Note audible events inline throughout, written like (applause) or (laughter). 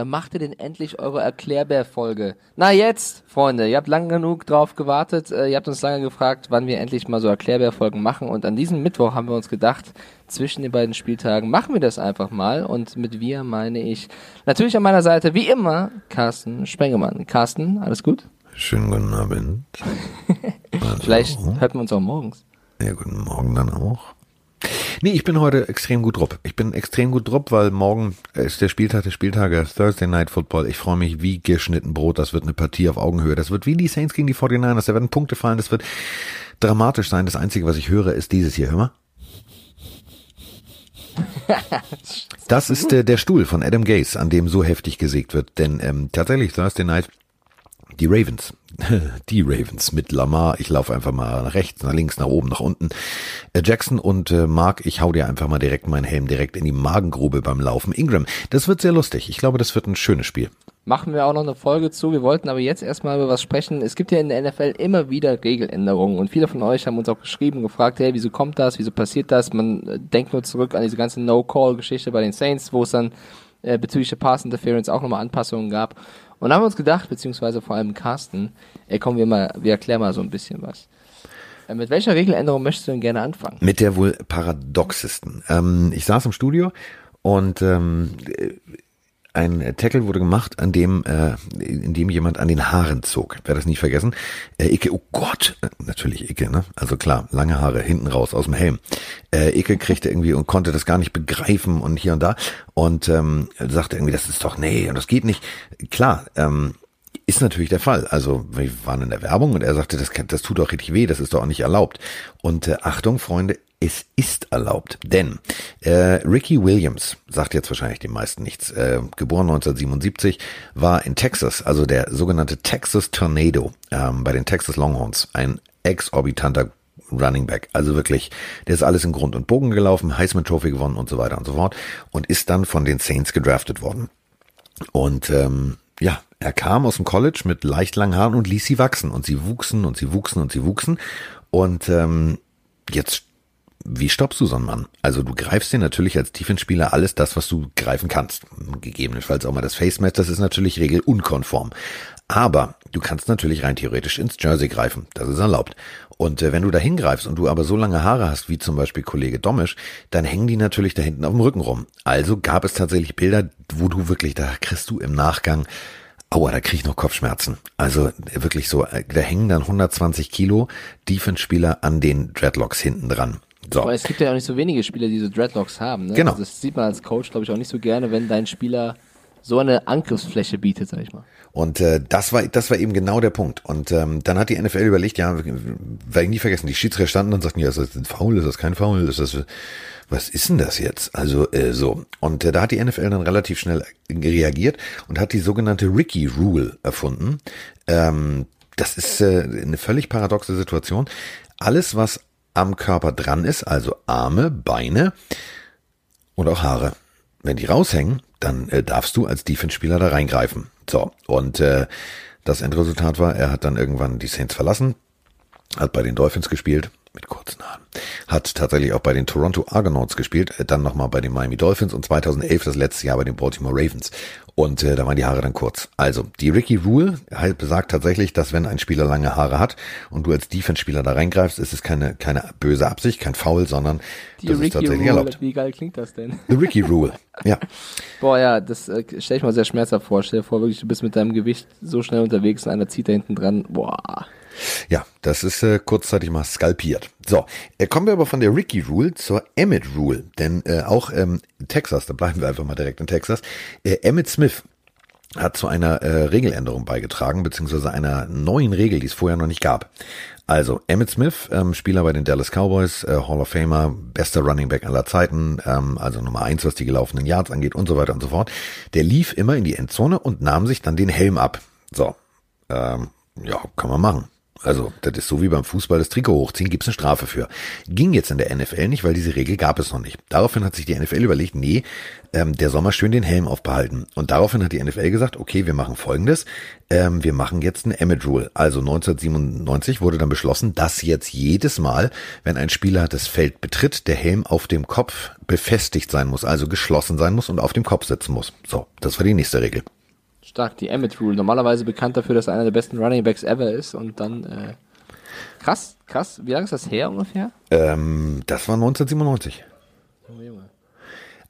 wann macht ihr denn endlich eure Erklärbär-Folge? Na jetzt, Freunde, ihr habt lang genug drauf gewartet, äh, ihr habt uns lange gefragt, wann wir endlich mal so Erklärbär-Folgen machen und an diesem Mittwoch haben wir uns gedacht, zwischen den beiden Spieltagen machen wir das einfach mal und mit wir meine ich natürlich an meiner Seite wie immer Carsten Spengemann. Carsten, alles gut? Schönen guten Abend. (laughs) Vielleicht hört man uns auch morgens. Ja, guten Morgen dann auch. Nee, ich bin heute extrem gut drauf. Ich bin extrem gut drauf, weil morgen ist der Spieltag der Spieltage, Thursday Night Football. Ich freue mich wie geschnitten Brot. Das wird eine Partie auf Augenhöhe. Das wird wie die Saints gegen die 49ers. Da werden Punkte fallen. Das wird dramatisch sein. Das Einzige, was ich höre, ist dieses hier. Hör mal. Das ist äh, der Stuhl von Adam Gase, an dem so heftig gesägt wird. Denn ähm, tatsächlich Thursday Night die Ravens. (laughs) Die Ravens mit Lamar. Ich laufe einfach mal nach rechts, nach links, nach oben, nach unten. Äh, Jackson und äh, Mark, ich hau dir einfach mal direkt meinen Helm direkt in die Magengrube beim Laufen. Ingram, das wird sehr lustig. Ich glaube, das wird ein schönes Spiel. Machen wir auch noch eine Folge zu. Wir wollten aber jetzt erstmal über was sprechen. Es gibt ja in der NFL immer wieder Regeländerungen und viele von euch haben uns auch geschrieben, gefragt, hey, wieso kommt das, wieso passiert das? Man äh, denkt nur zurück an diese ganze No-Call-Geschichte bei den Saints, wo es dann äh, bezüglich der Pass-Interference auch nochmal Anpassungen gab. Und haben wir uns gedacht, beziehungsweise vor allem Carsten, ey, komm, wir mal, wir erklären mal so ein bisschen was. Äh, mit welcher Regeländerung möchtest du denn gerne anfangen? Mit der wohl paradoxesten. Ähm, ich saß im Studio und ähm, ein Tackle wurde gemacht, an dem, äh, in dem jemand an den Haaren zog. Wer das nicht vergessen. Äh, Icke, oh Gott, äh, natürlich Icke, ne? Also klar, lange Haare hinten raus aus dem Helm. Äh, Icke kriegte irgendwie und konnte das gar nicht begreifen und hier und da und ähm, sagte irgendwie, das ist doch nee und das geht nicht. Klar, ähm, ist natürlich der Fall. Also wir waren in der Werbung und er sagte, das, das tut doch richtig weh, das ist doch auch nicht erlaubt. Und äh, Achtung, Freunde, es ist erlaubt. Denn äh, Ricky Williams, sagt jetzt wahrscheinlich den meisten nichts, äh, geboren 1977, war in Texas, also der sogenannte Texas Tornado ähm, bei den Texas Longhorns, ein exorbitanter Running Back. Also wirklich, der ist alles in Grund und Bogen gelaufen, Heisman Trophy gewonnen und so weiter und so fort und ist dann von den Saints gedraftet worden. Und ähm, ja, er kam aus dem College mit leicht langen Haaren und ließ sie wachsen und sie wuchsen und sie wuchsen und sie wuchsen und ähm, jetzt wie stoppst du so einen Mann? Also du greifst dir natürlich als Tiefenspieler alles das, was du greifen kannst. Gegebenenfalls auch mal das Face Match, das ist natürlich regelunkonform. Aber du kannst natürlich rein theoretisch ins Jersey greifen. Das ist erlaubt. Und äh, wenn du da hingreifst und du aber so lange Haare hast, wie zum Beispiel Kollege Domisch, dann hängen die natürlich da hinten auf dem Rücken rum. Also gab es tatsächlich Bilder, wo du wirklich, da kriegst du im Nachgang Aua, da krieg ich noch Kopfschmerzen. Also wirklich so, äh, da hängen dann 120 Kilo Defense-Spieler an den Dreadlocks hinten dran. So. Aber es gibt ja auch nicht so wenige Spieler, die so Dreadlocks haben. Ne? Genau. Also das sieht man als Coach, glaube ich, auch nicht so gerne, wenn dein Spieler so eine Angriffsfläche bietet, sag ich mal. Und äh, das war das war eben genau der Punkt. Und ähm, dann hat die NFL überlegt, ja, werde ich nie vergessen, die Schiedsrichter standen und sagten, ja, ist das ein Foul, ist das kein Foul, ist das was ist denn das jetzt? Also äh, so. Und äh, da hat die NFL dann relativ schnell reagiert und hat die sogenannte Ricky Rule erfunden. Ähm, das ist äh, eine völlig paradoxe Situation. Alles, was am Körper dran ist, also Arme, Beine und auch Haare. Wenn die raushängen, dann äh, darfst du als Defense-Spieler da reingreifen. So, und äh, das Endresultat war, er hat dann irgendwann die Saints verlassen, hat bei den Dolphins gespielt, mit kurzen Haaren. Hat tatsächlich auch bei den Toronto Argonauts gespielt, äh, dann nochmal bei den Miami Dolphins und 2011 das letzte Jahr bei den Baltimore Ravens. Und äh, da waren die Haare dann kurz. Also, die Ricky Rule halt besagt tatsächlich, dass wenn ein Spieler lange Haare hat und du als Defense-Spieler da reingreifst, ist es keine, keine böse Absicht, kein Foul, sondern die das Ricky ist tatsächlich Rule, erlaubt. Wie geil klingt das denn? The Ricky Rule, (laughs) ja. Boah, ja, das äh, stell ich mal sehr schmerzhaft vor. Stell dir vor, wirklich, du bist mit deinem Gewicht so schnell unterwegs und einer zieht da hinten dran. Boah. Ja, das ist äh, kurzzeitig mal skalpiert. So, äh, kommen wir aber von der Ricky Rule zur Emmett Rule. Denn äh, auch ähm, Texas, da bleiben wir einfach mal direkt in Texas, äh, Emmett Smith hat zu einer äh, Regeländerung beigetragen, beziehungsweise einer neuen Regel, die es vorher noch nicht gab. Also Emmett Smith, ähm, Spieler bei den Dallas Cowboys, äh, Hall of Famer, bester Running Back aller Zeiten, ähm, also Nummer eins, was die gelaufenen Yards angeht und so weiter und so fort. Der lief immer in die Endzone und nahm sich dann den Helm ab. So, ähm, ja, kann man machen. Also, das ist so wie beim Fußball das Trikot hochziehen, gibt's eine Strafe für. Ging jetzt in der NFL nicht, weil diese Regel gab es noch nicht. Daraufhin hat sich die NFL überlegt, nee, ähm, der Sommer schön den Helm aufbehalten. Und daraufhin hat die NFL gesagt, okay, wir machen folgendes, ähm, wir machen jetzt eine Emmett Rule. Also 1997 wurde dann beschlossen, dass jetzt jedes Mal, wenn ein Spieler das Feld betritt, der Helm auf dem Kopf befestigt sein muss, also geschlossen sein muss und auf dem Kopf sitzen muss. So, das war die nächste Regel. Stark, die Emmett Rule. Normalerweise bekannt dafür, dass er einer der besten Running Backs ever ist und dann äh, krass, krass. Wie lange ist das her ungefähr? Ähm, das war 1997.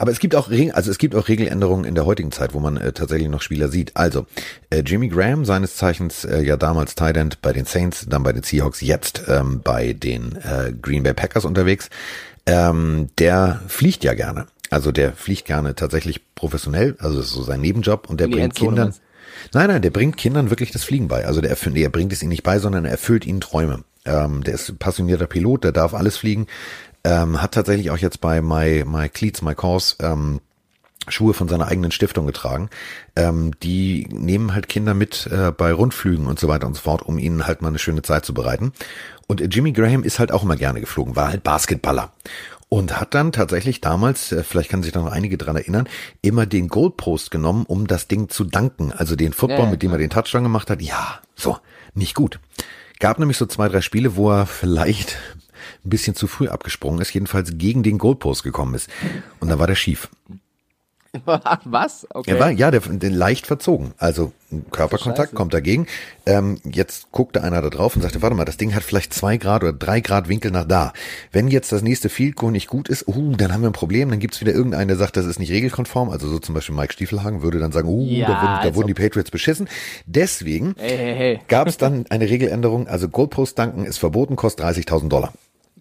Aber es gibt auch Regel, also es gibt auch Regeländerungen in der heutigen Zeit, wo man äh, tatsächlich noch Spieler sieht. Also äh, Jimmy Graham, seines Zeichens äh, ja damals Tight End bei den Saints, dann bei den Seahawks, jetzt ähm, bei den äh, Green Bay Packers unterwegs. Ähm, der fliegt ja gerne. Also der fliegt gerne tatsächlich professionell, also das ist so sein Nebenjob und der die bringt Kindern. meinst Nein, nein, der bringt Kindern wirklich das Fliegen bei. Also der, erfüllt, er bringt es ihnen nicht bei, sondern er erfüllt ihnen Träume. Ähm, der ist passionierter Pilot, der darf alles fliegen. Ähm, hat tatsächlich auch jetzt bei My, My Cleats, My Cause ähm, Schuhe von seiner eigenen Stiftung getragen. Ähm, die nehmen halt Kinder mit äh, bei Rundflügen und so weiter und so fort, um ihnen halt mal eine schöne Zeit zu bereiten. Und Jimmy Graham ist halt auch immer gerne geflogen, war halt Basketballer. Und hat dann tatsächlich damals, äh, vielleicht kann sich da noch einige dran erinnern, immer den Goalpost genommen, um das Ding zu danken. Also den Football, Ja, ja, mit dem er den Touchdown gemacht hat. Ja, so, nicht gut. Gab nämlich so zwei, drei Spiele, wo er (laughs) vielleicht ein bisschen zu früh abgesprungen ist, jedenfalls gegen den Goalpost gekommen ist. Und da war der schief. (laughs) Was? Okay. Er war, ja, der, der leicht verzogen. Also Körperkontakt Scheiße. kommt dagegen. Ähm, jetzt guckte einer da drauf und sagte, warte mal, das Ding hat vielleicht zwei Grad oder drei Grad Winkel nach da. Wenn jetzt das nächste Field Goal nicht gut ist, uh, dann haben wir ein Problem. Dann gibt's wieder irgendeinen, der sagt, das ist nicht regelkonform. Also so zum Beispiel Mike Stiefelhagen würde dann sagen, uh, Ja, da, wurden, da als wurden die Patriots beschissen. Deswegen Hey, hey, hey. (laughs) gab es dann eine Regeländerung. Also Goalpost danken ist verboten, kostet 30.000 Dollar.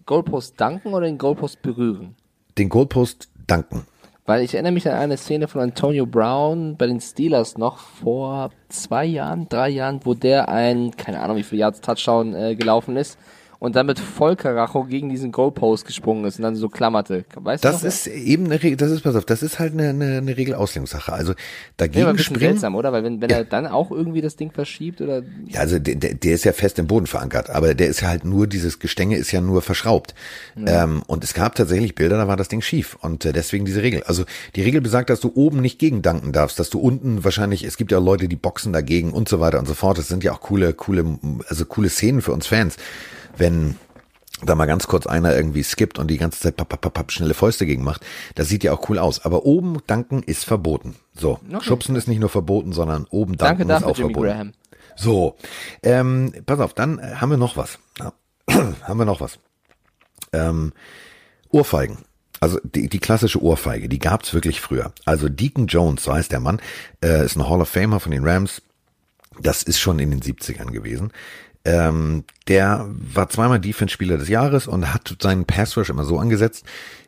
Goalpost danken oder den Goalpost berühren? Den Goalpost danken. Weil ich erinnere mich an eine Szene von Antonio Brown bei den Steelers noch vor zwei Jahren, drei Jahren, wo der ein, keine Ahnung wie viel Yards Touchdown äh, gelaufen ist und dann mit Vollkaracho gegen diesen Goalpost gesprungen ist und dann so klammerte. Weißt du Das noch? ist eben eine Regel, das ist, pass auf, das ist halt eine, eine, eine Regelauslegungssache. Also ja, dagegen ein bisschen springen. seltsam, oder? Weil wenn, wenn er dann auch irgendwie das Ding verschiebt oder Ja, also der, der, der ist ja fest im Boden verankert, aber der ist ja halt nur, dieses Gestänge ist ja nur verschraubt. Ähm, und es gab tatsächlich Bilder, da war das Ding schief. Und äh, deswegen diese Regel. Also die Regel besagt, dass du oben nicht gegen danken darfst, dass du unten wahrscheinlich, es gibt ja Leute, die boxen dagegen und so weiter und so fort. Das sind ja auch coole, coole, also coole Szenen für uns Fans. Wenn da mal ganz kurz einer irgendwie skippt und die ganze Zeit papp, papp, papp, papp, schnelle Fäuste gegen macht, das sieht ja auch cool aus. Aber oben danken ist verboten. So, Okay. schubsen ist nicht nur verboten, sondern oben danken Danke ist auch Jimmy verboten. Graham. So, ähm, pass auf, dann äh, haben wir noch was. Ja, (clears throat) haben wir noch was. Ähm, Ohrfeigen. Also die, die klassische Ohrfeige, die gab's wirklich früher. Also Deacon Jones, so heißt der Mann, äh, ist ein Hall of Famer von den Rams. Das ist schon in den 70ern gewesen. Ähm, der war zweimal Defense-Spieler des Jahres und hat seinen Pass-Rush immer so angesetzt,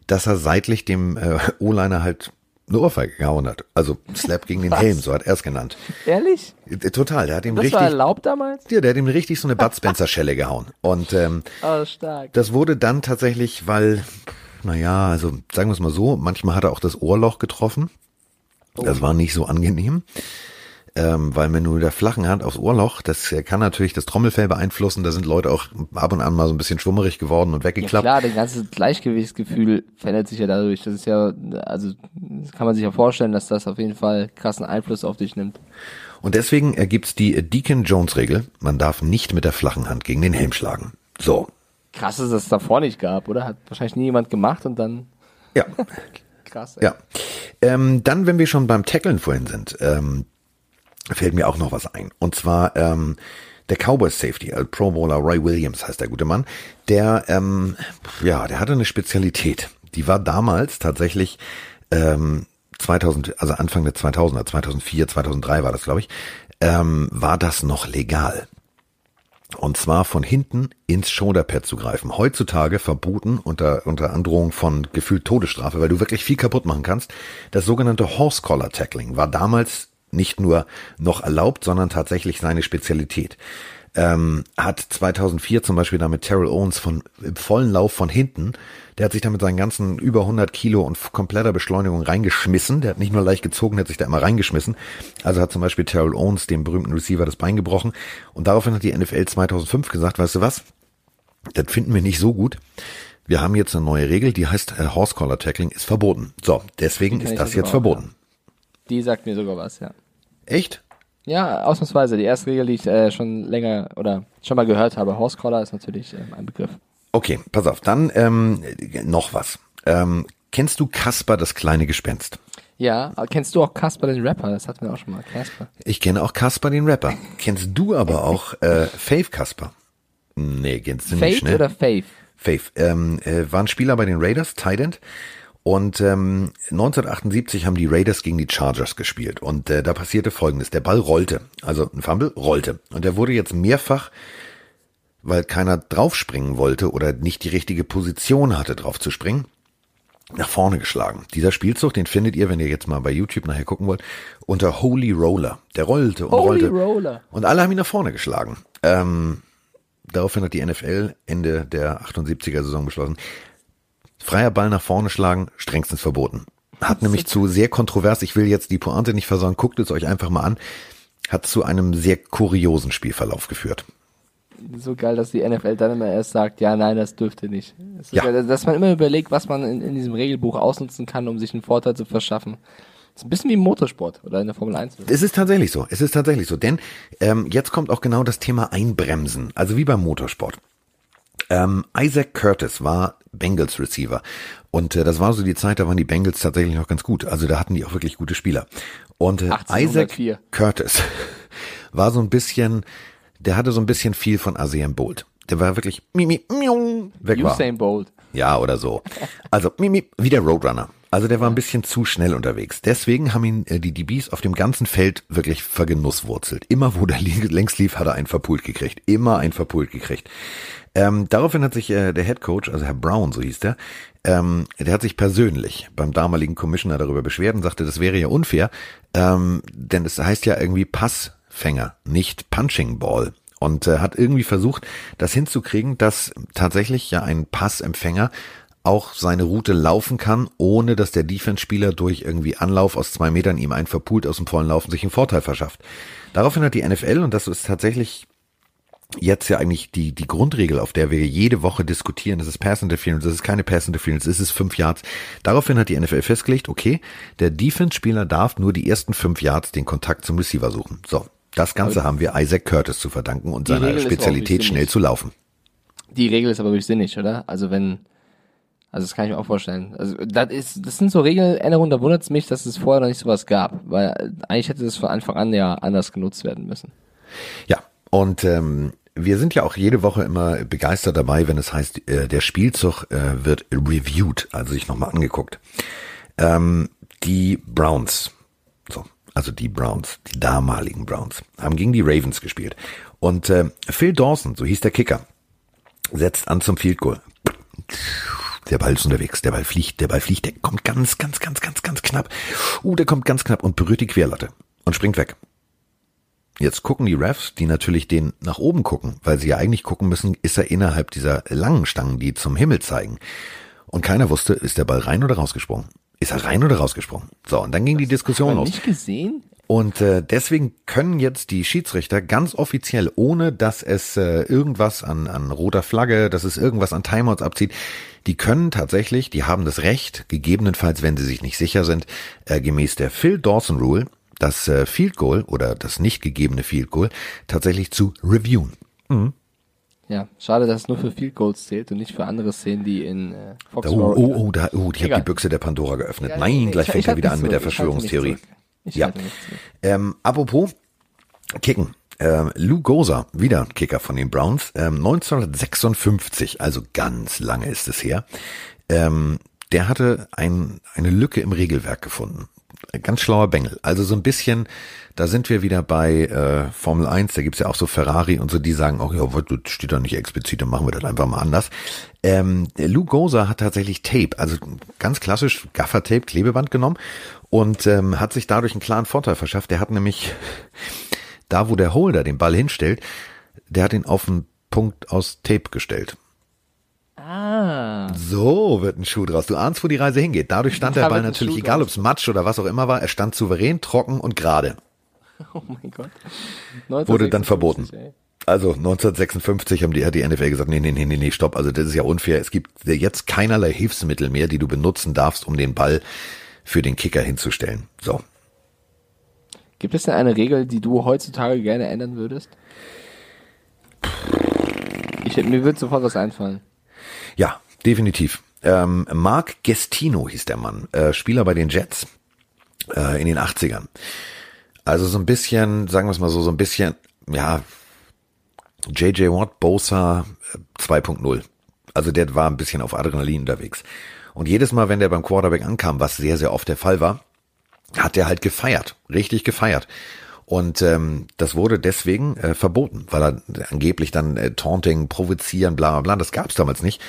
dass er seitlich dem äh, O-Liner halt eine Ohrfeige gehauen hat. Also Slap gegen den Was? Helm, so hat er es genannt. Ehrlich? Äh, Total, der hat ihm Das richtig... war erlaubt damals? Ja, der hat ihm richtig so eine Bud Spencer Schelle gehauen. Und ähm, (laughs) Oh, stark. das wurde dann tatsächlich, weil, naja, also sagen wir es mal so, manchmal hat er auch das Ohrloch getroffen. Das war nicht so angenehm. Ähm, weil wenn du mit der flachen Hand aufs Ohrloch, das äh, kann natürlich das Trommelfell beeinflussen. Da sind Leute auch ab und an mal so ein bisschen schwummerig geworden und Ja weggeklappt. klar, das ganze Gleichgewichtsgefühl verändert sich ja dadurch. Das ist ja, also das kann man sich ja vorstellen, dass das auf jeden Fall krassen Einfluss auf dich nimmt. Und deswegen äh, gibt's die äh, Deacon-Jones-Regel. Man darf nicht mit der flachen Hand gegen den Helm schlagen. So, Krass, dass es das davor nicht gab, oder? Hat wahrscheinlich nie jemand gemacht und dann ja. (laughs) krass. ey. Ja. Ähm, dann, wenn wir schon beim Tackeln vorhin sind, ähm, fällt mir auch noch was ein. Und zwar ähm, der Cowboys Safety, also Pro Bowler Roy Williams heißt der gute Mann, der, ähm, ja, der hatte eine Spezialität. Die war damals tatsächlich ähm, 2000, also Anfang der 2000er, 2004, 2003 war das, glaube ich, ähm, war das noch legal. Und zwar von hinten ins Shoulderpad zu greifen. Heutzutage verboten unter, unter Androhung von gefühlt Todesstrafe, weil du wirklich viel kaputt machen kannst. Das sogenannte Horse Collar Tackling war damals nicht nur noch erlaubt, sondern tatsächlich seine Spezialität. ähm, hat 2004 zum Beispiel da mit Terrell Owens von im vollen Lauf von hinten, der hat sich da mit seinen ganzen über 100 Kilo und kompletter Beschleunigung reingeschmissen. Der hat nicht nur leicht gezogen, der hat sich da immer reingeschmissen. Also hat zum Beispiel Terrell Owens, dem berühmten Receiver, das Bein gebrochen. Und daraufhin hat die NFL 2005 gesagt, weißt du was? Das finden wir nicht so gut. Wir haben jetzt eine neue Regel, die heißt äh, Horse Collar Tackling ist verboten. So, deswegen ist das jetzt verboten. Die sagt mir sogar was, ja. Echt? Ja, ausnahmsweise. Die erste Regel, die ich äh, schon länger oder schon mal gehört habe, Horse Collar ist natürlich ähm, ein Begriff. Okay, pass auf. Dann ähm, noch was. Ähm, kennst du Kasper, das kleine Gespenst? Ja, kennst du auch Kasper den Rapper? Das hatten wir auch schon mal. Kasper. Ich kenne auch Kasper den Rapper. kennst du aber (laughs) auch äh, Faith Kasper? Nee, kennst du Faith nicht, ne? oder Faith? Faith. Ähm, äh, war ein Spieler bei den Raiders, Tident. Und ähm, 1978 haben die Raiders gegen die Chargers gespielt. Und äh, da passierte Folgendes. Der Ball rollte. Also ein Fumble rollte. Und der wurde jetzt mehrfach, weil keiner draufspringen wollte oder nicht die richtige Position hatte, drauf zu springen, nach vorne geschlagen. Dieser Spielzug, den findet ihr, wenn ihr jetzt mal bei YouTube nachher gucken wollt, unter Holy Roller. Der rollte und Holy rollte. Roller. Und alle haben ihn nach vorne geschlagen. Ähm, daraufhin hat die NFL Ende der 78er Saison beschlossen, freier Ball nach vorne schlagen, strengstens verboten. Hat nämlich zu sehr kontrovers, ich will jetzt die Pointe nicht versauen, guckt es euch einfach mal an, hat zu einem sehr kuriosen Spielverlauf geführt. So geil, dass die NFL dann immer erst sagt, ja, nein, das dürfte nicht. Das Ja. geil, dass man immer überlegt, was man in, in diesem Regelbuch ausnutzen kann, um sich einen Vorteil zu verschaffen. Das ist ein bisschen wie im Motorsport oder in der Formel 1. Es ist tatsächlich so, es ist tatsächlich so, denn ähm, jetzt kommt auch genau das Thema Einbremsen, also wie beim Motorsport. Ähm, Isaac Curtis war Bengals Receiver und äh, das war so die Zeit, da waren die Bengals tatsächlich noch ganz gut, also da hatten die auch wirklich gute Spieler. Und äh, Isaac 1804. Curtis (laughs) war so ein bisschen, der hatte so ein bisschen viel von Asean Bolt. Der war wirklich mimi, miau, weg war. Usain Bolt. Ja, oder so. Also mimi, wie der Roadrunner. Also der war ein bisschen zu schnell unterwegs. Deswegen haben ihn äh, die DBs auf dem ganzen Feld wirklich vergenusswurzelt. Immer wo der (laughs) längs lief, hat er einen verpult gekriegt. Immer einen verpult gekriegt. Ähm, daraufhin hat sich äh, der Head Coach, also Herr Brown, so hieß der, ähm, der hat sich persönlich beim damaligen Commissioner darüber beschwert und sagte, das wäre ja unfair, ähm, denn es heißt ja irgendwie Passfänger, nicht Punching Ball. Und äh, hat irgendwie versucht, das hinzukriegen, dass tatsächlich ja ein Passempfänger auch seine Route laufen kann, ohne dass der Defense-Spieler durch irgendwie Anlauf aus zwei Metern ihm einen verpult aus dem vollen Laufen sich einen Vorteil verschafft. Daraufhin hat die NFL, und das ist tatsächlich jetzt ja eigentlich die, die Grundregel, auf der wir jede Woche diskutieren, das ist Pass Interference, das ist keine Pass Interference, das ist fünf Yards. Daraufhin hat die NFL festgelegt, okay, der Defense-Spieler darf nur die ersten fünf Yards den Kontakt zum Receiver suchen. So, das Ganze haben wir Isaac Curtis zu verdanken und seiner Regel Spezialität schnell zu laufen. Die Regel ist aber durchsinnig, oder? Also wenn, also das kann ich mir auch vorstellen. Also das ist, das sind so Regeländerungen, da wundert es mich, dass es vorher noch nicht sowas gab, weil eigentlich hätte das von Anfang an ja anders genutzt werden müssen. Ja, und ähm, wir sind ja auch jede Woche immer begeistert dabei, wenn es heißt, äh, der Spielzug äh, wird reviewed, also sich nochmal angeguckt. Ähm, die Browns, so, also die Browns, die damaligen Browns, haben gegen die Ravens gespielt. Und äh, Phil Dawson, so hieß der Kicker, setzt an zum Field Goal. Der Ball ist unterwegs, der Ball fliegt, der Ball fliegt, der kommt ganz, ganz, ganz, ganz, ganz knapp. Uh, der kommt ganz knapp und berührt die Querlatte und springt weg. Jetzt gucken die Refs, die natürlich den nach oben gucken, weil sie ja eigentlich gucken müssen, ist er innerhalb dieser langen Stangen, die zum Himmel zeigen. Und keiner wusste, ist der Ball rein oder rausgesprungen? Ist er rein oder rausgesprungen? So, und dann ging die Diskussion los. nicht gesehen? Und äh, deswegen können jetzt die Schiedsrichter ganz offiziell, ohne dass es äh, irgendwas an, an roter Flagge, dass es irgendwas an Timeouts abzieht, die können tatsächlich, die haben das Recht, gegebenenfalls, wenn sie sich nicht sicher sind, äh, gemäß der Phil Dawson Rule, das äh, Field Goal oder das nicht gegebene Field Goal tatsächlich zu reviewen. Ja, schade, dass es nur für Field Goals zählt und nicht für andere Szenen, die in äh, Oh, Foxborough. oh, oh, da, oh, ich habe die Büchse der Pandora geöffnet. Ja, Nein, nee, gleich ich- fängt er wieder an mit der Verschwörungstheorie. Ja. Ähm, apropos Kicken. Ähm, Lou Goza, wieder Kicker von den Browns, ähm, 1956, also ganz lange ist es her, ähm, der hatte ein, eine Lücke im Regelwerk gefunden. Ganz schlauer Bengel. Also so ein bisschen, da sind wir wieder bei äh, Formel 1, da gibt's ja auch so Ferrari und so, die sagen auch, ja, das steht da nicht explizit, dann machen wir das einfach mal anders. Ähm, Lou Goza hat tatsächlich Tape, also ganz klassisch Gaffer-Tape, Klebeband genommen und ähm, hat sich dadurch einen klaren Vorteil verschafft. Der hat nämlich da, wo der Holder den Ball hinstellt, der hat ihn auf einen Punkt aus Tape gestellt. Ah. So wird ein Schuh draus. Du ahnst, wo die Reise hingeht. Dadurch stand (laughs) Da der Ball natürlich, egal ob es Matsch oder was auch immer war, er stand souverän, trocken und gerade. (laughs) Oh mein Gott. Wurde dann 1956, verboten. ey. Also 1956 haben die, hat die NFL gesagt, nee, nee, nee, nee, nee, stopp. Also das ist ja unfair. Es gibt jetzt keinerlei Hilfsmittel mehr, die du benutzen darfst, um den Ball für den Kicker hinzustellen. So. Gibt es denn eine Regel, die du heutzutage gerne ändern würdest? Ich, mir würde sofort was einfallen. Ja, definitiv. Ähm, Mark Gestino hieß der Mann, äh, Spieler bei den Jets äh, in den 80ern. Also so ein bisschen, sagen wir es mal so, so ein bisschen, ja, JJ Watt, Bosa äh, 2.0. Also der war ein bisschen auf Adrenalin unterwegs. Und jedes Mal, wenn der beim Quarterback ankam, was sehr, sehr oft der Fall war, hat er halt gefeiert, richtig gefeiert. Und ähm, das wurde deswegen äh, verboten, weil er angeblich dann äh, Taunting, provozieren, bla bla bla, das gab's damals nicht.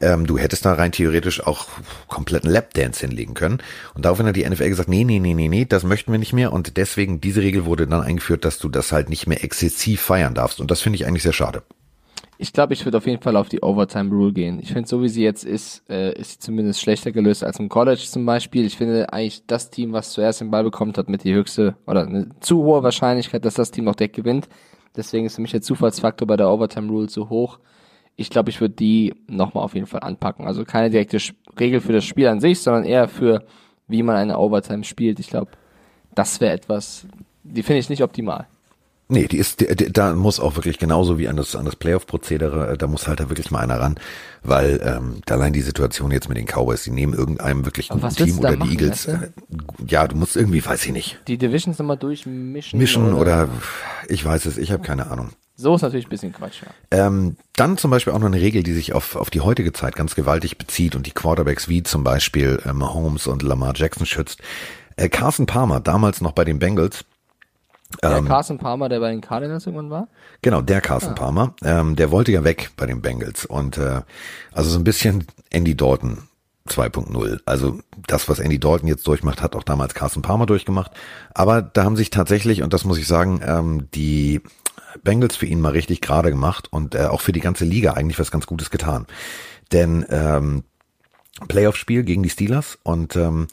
Ähm, du hättest da rein theoretisch auch kompletten Lapdance hinlegen können. Und daraufhin hat die NFL gesagt, nee, nee, nee, nee, nee, das möchten wir nicht mehr. Und deswegen, diese Regel wurde dann eingeführt, dass du das halt nicht mehr exzessiv feiern darfst. Und das finde ich eigentlich sehr schade. Ich glaube, ich würde auf jeden Fall auf die Overtime Rule gehen. Ich finde, so wie sie jetzt ist, äh, ist sie zumindest schlechter gelöst als im College zum Beispiel. Ich finde eigentlich, das Team, was zuerst den Ball bekommt, hat mit die höchste oder eine zu hohe Wahrscheinlichkeit, dass das Team auch direkt gewinnt. Deswegen ist für mich der Zufallsfaktor bei der Overtime Rule zu hoch. Ich glaube, ich würde die nochmal auf jeden Fall anpacken. Also keine direkte Sch- Regel für das Spiel an sich, sondern eher für, wie man eine Overtime spielt. Ich glaube, das wäre etwas, die finde ich nicht optimal. Nee, die ist, die, die, da muss auch wirklich genauso wie an das, an das Playoff-Prozedere, äh, da muss halt da wirklich mal einer ran, weil ähm, allein die Situation jetzt mit den Cowboys, die nehmen irgendeinem wirklich guten Team oder machen, die Eagles, weißt äh, ja, du musst irgendwie, weiß ich nicht, Die Divisions nochmal durchmischen. mischen oder ich weiß es, ich habe keine Ahnung. So ist natürlich ein bisschen Quatsch, ja. Ähm, dann zum Beispiel auch noch eine Regel, die sich auf, auf die heutige Zeit ganz gewaltig bezieht und die Quarterbacks wie zum Beispiel äh, Mahomes und Lamar Jackson schützt. Äh, Carson Palmer, damals noch bei den Bengals, Der Ähm, Carson Palmer, der bei den Cardinals irgendwann war? Genau, der Carson Palmer, ähm, der wollte ja weg bei den Bengals und äh, also so ein bisschen Andy Dalton 2.0. Also das, was Andy Dalton jetzt durchmacht, hat auch damals Carson Palmer durchgemacht. Aber da haben sich tatsächlich, und das muss ich sagen, ähm, die Bengals für ihn mal richtig gerade gemacht und äh, auch für die ganze Liga eigentlich was ganz Gutes getan. Denn ähm, Playoff-Spiel gegen die Steelers und ähm,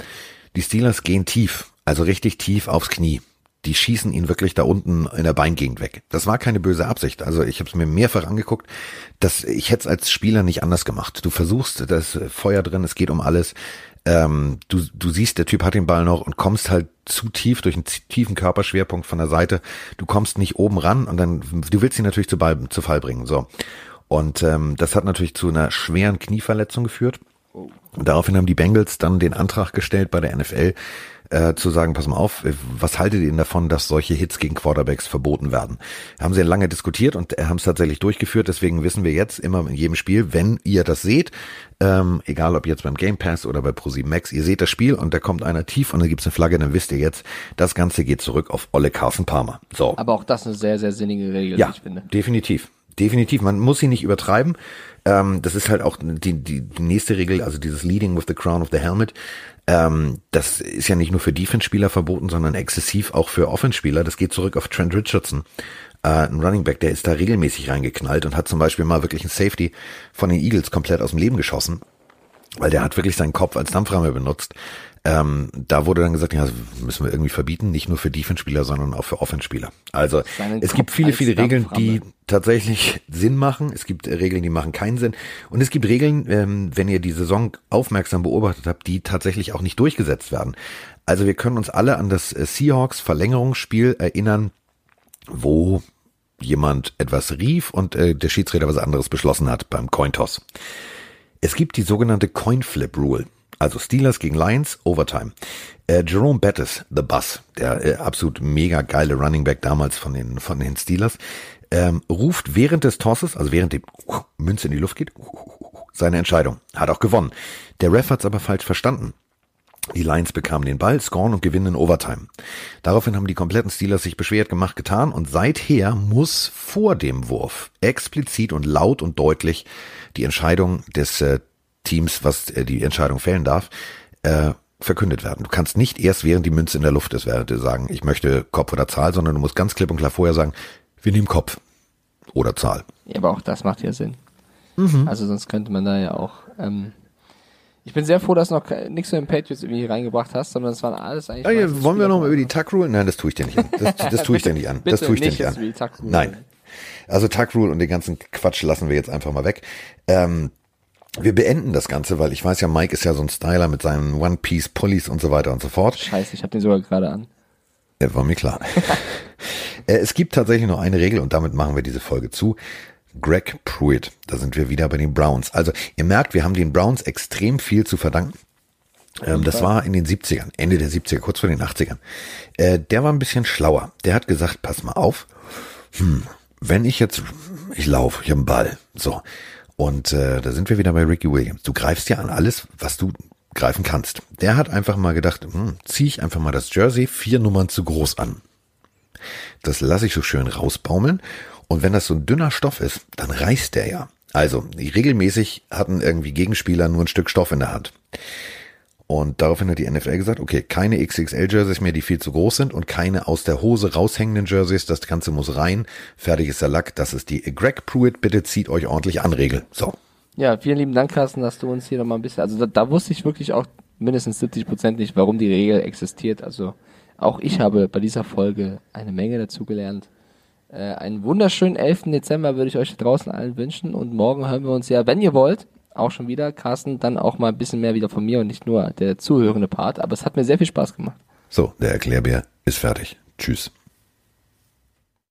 die Steelers gehen tief, also richtig tief aufs Knie. Die schießen ihn wirklich da unten in der Beingegend weg. Das war keine böse Absicht. Also ich habe es mir mehrfach angeguckt. dass ich hätte es als Spieler nicht anders gemacht. Du versuchst, da ist Feuer drin, es geht um alles. Ähm, du, du siehst, der Typ hat den Ball noch und kommst halt zu tief durch einen tiefen Körperschwerpunkt von der Seite. Du kommst nicht oben ran und dann, du willst ihn natürlich zu, Ball, zu Fall bringen. So. Und ähm, das hat natürlich zu einer schweren Knieverletzung geführt. Und daraufhin haben die Bengals dann den Antrag gestellt bei der NFL, äh, zu sagen, pass mal auf, was haltet ihr denn davon, dass solche Hits gegen Quarterbacks verboten werden? Haben sie lange diskutiert und haben es tatsächlich durchgeführt, deswegen wissen wir jetzt immer in jedem Spiel, wenn ihr das seht, ähm, egal ob jetzt beim Game Pass oder bei Pro7 Max, ihr seht das Spiel und da kommt einer tief und da gibt's eine Flagge, dann wisst ihr jetzt, das Ganze geht zurück auf Olle Carson Palmer. So. Aber auch das eine sehr, sehr sinnige Regel, Ja, ich finde. definitiv. Definitiv. Man muss sie nicht übertreiben. Ähm, das ist halt auch die, die, die nächste Regel, also dieses Leading with the crown of the helmet. Ähm, das ist ja nicht nur für Defense-Spieler verboten, sondern exzessiv auch für Offense-Spieler. Das geht zurück auf Trent Richardson. Äh, ein Running Back, der ist da regelmäßig reingeknallt und hat zum Beispiel mal wirklich einen Safety von den Eagles komplett aus dem Leben geschossen. Weil der hat wirklich seinen Kopf als Dampframme benutzt. Ähm, da wurde dann gesagt, ja, das müssen wir irgendwie verbieten, nicht nur für Defense-Spieler, sondern auch für Offense-Spieler. Also Seinen es Kopf gibt viele, viele Regeln, die tatsächlich Sinn machen. Es gibt Regeln, die machen keinen Sinn. Und es gibt Regeln, ähm, wenn ihr die Saison aufmerksam beobachtet habt, die tatsächlich auch nicht durchgesetzt werden. Also wir können uns alle an das äh, Seahawks-Verlängerungsspiel erinnern, wo jemand etwas rief und äh, der Schiedsrichter was anderes beschlossen hat beim Cointoss. Es gibt die sogenannte Coin Flip Rule. Also Steelers gegen Lions, Overtime. Äh, Jerome Bettis, The Bus, der äh, absolut mega geile Running Back damals von den, von den Steelers, ähm, ruft während des Tosses, also während die Münze in die Luft geht, seine Entscheidung. Hat auch gewonnen. Der Ref hat's aber falsch verstanden. Die Lions bekamen den Ball, scoren und gewinnen in Overtime. Daraufhin haben die kompletten Steelers sich beschwert gemacht, getan und seither muss vor dem Wurf explizit und laut und deutlich die Entscheidung des äh, Teams, was äh, die Entscheidung fällen darf, äh, verkündet werden. Du kannst nicht erst während die Münze in der Luft ist, während du sagen, ich möchte Kopf oder Zahl, sondern du musst ganz klipp und klar vorher sagen, wir nehmen Kopf. oder Zahl. Ja, aber auch das macht ja Sinn. Mhm. Also sonst könnte man da ja auch. Ähm, ich bin sehr froh, dass du noch nichts zu den Patriots irgendwie reingebracht hast, sondern es waren alles eigentlich. Ja, wollen wir noch mal über die Tuck Rule? Nein, das tue ich dir nicht an. Das, das (laughs) tue ich dir nicht an. Das tue ich dir nicht an. Nein. Also Tuck Rule und den ganzen Quatsch lassen wir jetzt einfach mal weg. Ähm, wir beenden das Ganze, weil ich weiß ja, Mike ist ja so ein Styler mit seinen One Piece Pullis und so weiter und so fort. Scheiße, ich habe den sogar gerade an. Ja, war mir klar. (laughs) Äh, es gibt tatsächlich nur eine Regel und damit machen wir diese Folge zu. Greg Pruitt, da sind wir wieder bei den Browns. Also ihr merkt, wir haben den Browns extrem viel zu verdanken. Ähm, das war in den 70ern, Ende der 70er, kurz vor den 80ern. Äh, der war ein bisschen schlauer. Der hat gesagt, pass mal auf, hm, wenn ich jetzt, ich laufe, ich habe einen Ball, so. Und äh, da sind wir wieder bei Ricky Williams. Du greifst ja an alles, was du greifen kannst. Der hat einfach mal gedacht, hm, zieh ich einfach mal das Jersey vier Nummern zu groß an. Das lasse ich so schön rausbaumeln. Und wenn das so ein dünner Stoff ist, dann reißt der ja. Also, regelmäßig hatten irgendwie Gegenspieler nur ein Stück Stoff in der Hand. Und daraufhin hat die NFL gesagt, okay, keine XXL-Jerseys mehr, die viel zu groß sind und keine aus der Hose raushängenden Jerseys. Das Ganze muss rein. Fertig ist der Lack. Das ist die Greg Pruitt. Bitte zieht euch ordentlich an, Regel. So. Ja, vielen lieben Dank, Carsten, dass du uns hier nochmal ein bisschen, also da, da wusste ich wirklich auch mindestens 70 Prozent nicht, warum die Regel existiert. Also auch ich habe bei dieser Folge eine Menge dazu gelernt. Äh, einen wunderschönen 11. Dezember würde ich euch draußen allen wünschen und morgen hören wir uns ja, wenn ihr wollt, auch schon wieder. Carsten, dann auch mal ein bisschen mehr wieder von mir und nicht nur der zuhörende Part. Aber es hat mir sehr viel Spaß gemacht. So, der Erklärbär ist fertig. Tschüss.